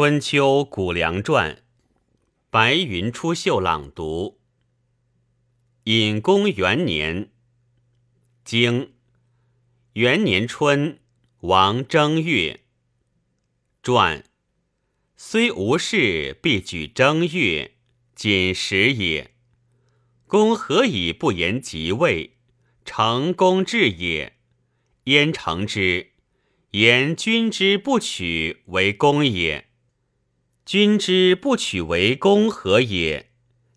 春秋谷梁传，白云出岫朗读。隐公元年，经元年春，王正月。传虽无事，必举正月，谨时也。公何以不言即位？成公至也。焉成之？言君之不取为公也。君之不取为公何也？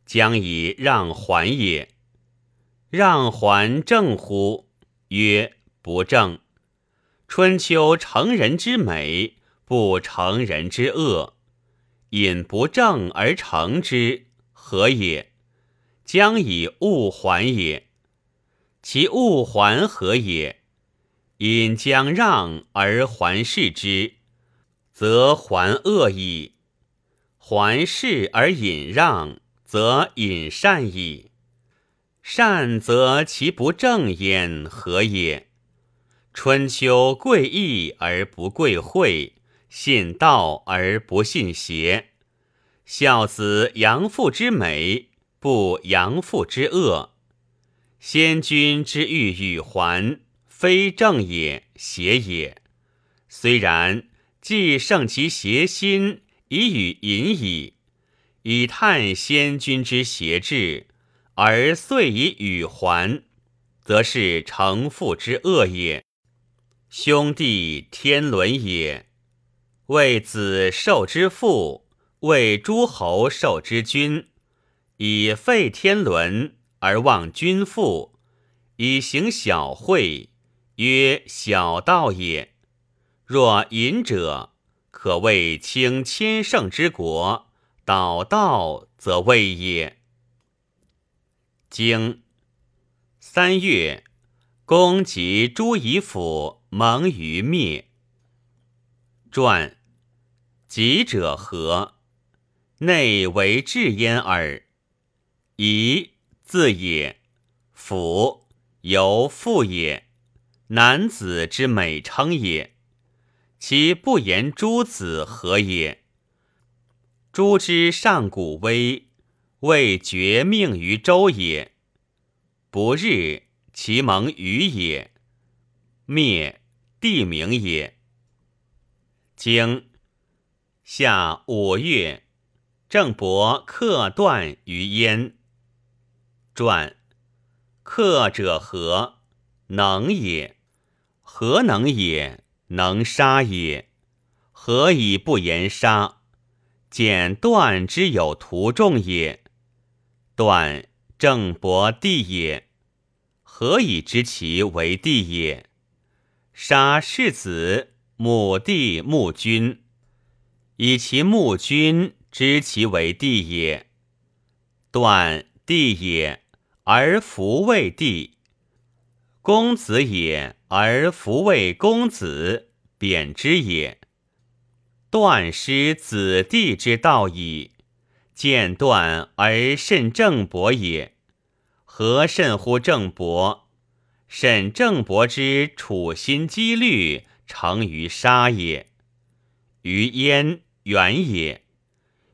将以让还也。让还正乎？曰不正。春秋成人之美，不成人之恶。引不正而成之，何也？将以物还也。其物还何也？引将让而还视之，则还恶矣。还视而隐让，则隐善矣。善则其不正焉，何也？春秋贵义而不贵惠，信道而不信邪。孝子扬父之美，不扬父之恶。先君之欲与还，非正也，邪也。虽然，既胜其邪心。以与隐矣，以探先君之邪志，而遂以与还，则是成父之恶也。兄弟天伦也，为子受之父，为诸侯受之君，以废天伦而忘君父，以行小惠，曰小道也。若隐者。可谓轻千乘之国，导道则位也。经三月，公及诸夷府蒙于灭。传己者何？内为至焉耳。夷字也，府由父也，男子之美称也。其不言诸子何也？诸之上古威，未绝命于周也。不日，其蒙于也。灭，地名也。经夏五月，郑伯克段于焉。传克者何？能也。何能也？能杀也，何以不言杀？简断之有徒众也。断郑伯弟也，何以知其为弟也？杀世子，母弟穆君，以其穆君知其为弟也。断弟也，而弗为弟。公子也。而弗为公子，贬之也。断失子弟之道矣。见断而甚郑伯也，何甚乎郑伯？甚郑伯之处心积虑，成于杀也。于焉远也。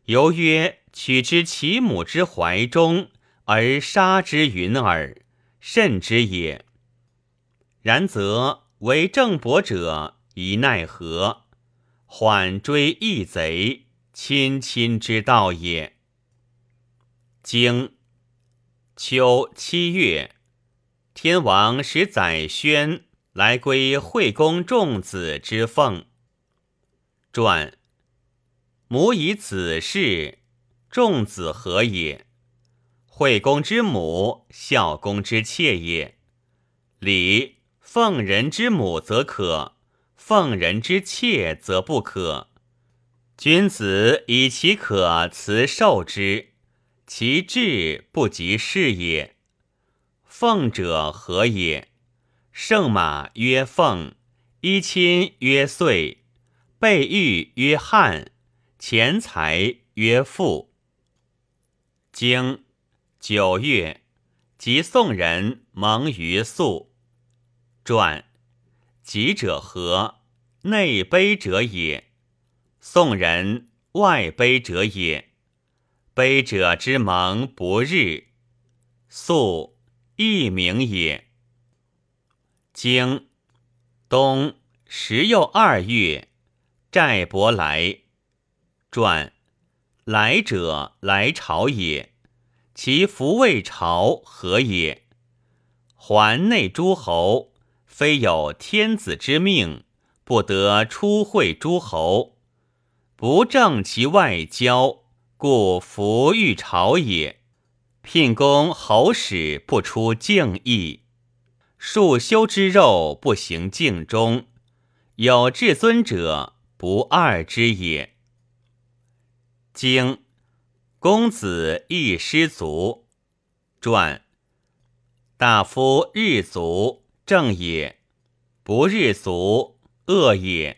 犹曰取之其母之怀中，而杀之云耳，甚之也。然则为郑伯者，宜奈何？缓追义贼，亲亲之道也。经秋七月，天王使宰宣来归惠公仲子之凤。传母以子事，仲子何也？惠公之母，孝公之妾也。礼。奉人之母则可，奉人之妾则不可。君子以其可辞受之，其志不及是也。奉者何也？圣马曰奉，衣亲曰岁，备玉曰汉，钱财曰富。经九月，即宋人蒙于素。传己者何？内卑者也。宋人外卑者也。卑者之盟不日，素亦名也。经冬十又二月，寨伯来传。来者来朝也，其服未朝何也？环内诸侯，非有天子之命，不得出会诸侯，不正其外交，故弗欲朝也。聘公侯使不出敬意，束修之肉不行敬忠，有至尊者不二之也。经公子亦失足传大夫日足正也，不日足恶也。